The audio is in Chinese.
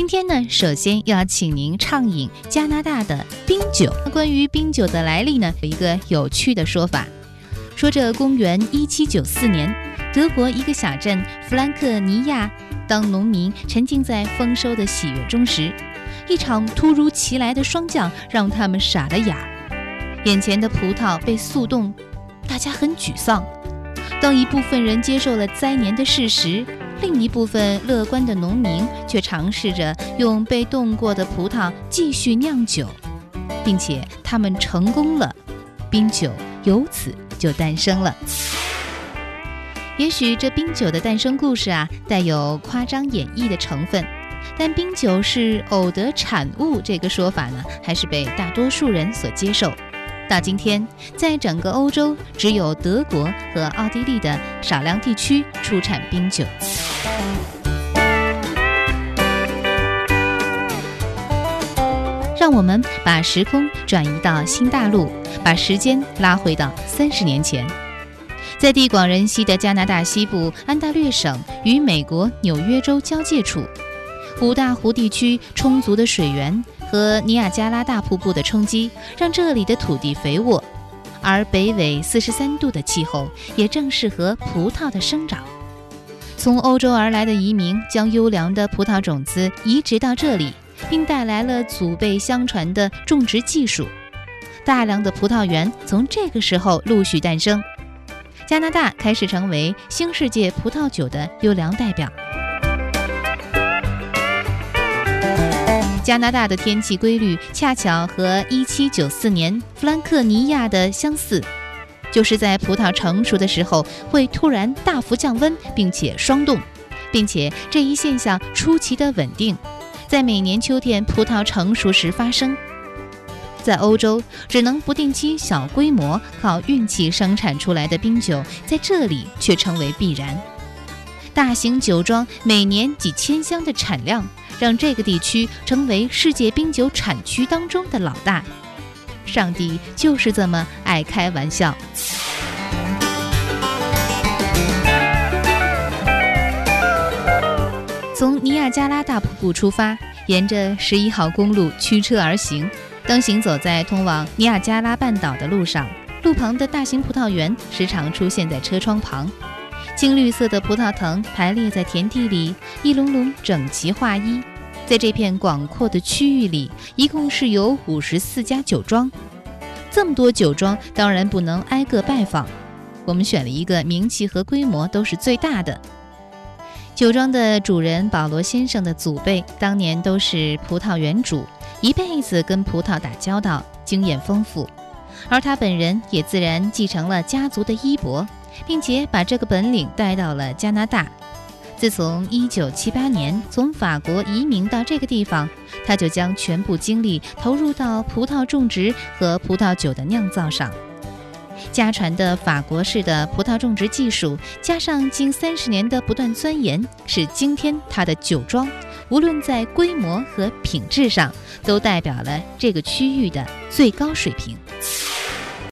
今天呢，首先要请您畅饮加拿大的冰酒。关于冰酒的来历呢，有一个有趣的说法，说这公元一七九四年，德国一个小镇弗兰克尼亚，当农民沉浸在丰收的喜悦中时，一场突如其来的霜降让他们傻了眼，眼前的葡萄被速冻，大家很沮丧。当一部分人接受了灾年的事实。另一部分乐观的农民却尝试着用被冻过的葡萄继续酿酒，并且他们成功了，冰酒由此就诞生了。也许这冰酒的诞生故事啊，带有夸张演绎的成分，但冰酒是偶得产物这个说法呢，还是被大多数人所接受。到今天，在整个欧洲，只有德国和奥地利的少量地区出产冰酒。让我们把时空转移到新大陆，把时间拉回到三十年前，在地广人稀的加拿大西部安大略省与美国纽约州交界处，五大湖地区充足的水源。和尼亚加拉大瀑布的冲击，让这里的土地肥沃，而北纬四十三度的气候也正适合葡萄的生长。从欧洲而来的移民将优良的葡萄种子移植到这里，并带来了祖辈相传的种植技术。大量的葡萄园从这个时候陆续诞生，加拿大开始成为新世界葡萄酒的优良代表。加拿大的天气规律恰巧和1794年弗兰克尼亚的相似，就是在葡萄成熟的时候会突然大幅降温，并且霜冻，并且这一现象出奇的稳定，在每年秋天葡萄成熟时发生。在欧洲，只能不定期小规模靠运气生产出来的冰酒，在这里却成为必然。大型酒庄每年几千箱的产量。让这个地区成为世界冰酒产区当中的老大，上帝就是这么爱开玩笑。从尼亚加拉大瀑布出发，沿着十一号公路驱车而行。当行走在通往尼亚加拉半岛的路上，路旁的大型葡萄园时常出现在车窗旁，青绿色的葡萄藤排列在田地里，一垄垄整齐划一。在这片广阔的区域里，一共是有五十四家酒庄。这么多酒庄，当然不能挨个拜访。我们选了一个名气和规模都是最大的酒庄的主人保罗先生的祖辈，当年都是葡萄园主，一辈子跟葡萄打交道，经验丰富。而他本人也自然继承了家族的衣钵，并且把这个本领带到了加拿大。自从1978年从法国移民到这个地方，他就将全部精力投入到葡萄种植和葡萄酒的酿造上。家传的法国式的葡萄种植技术，加上近三十年的不断钻研，使今天他的酒庄，无论在规模和品质上，都代表了这个区域的最高水平。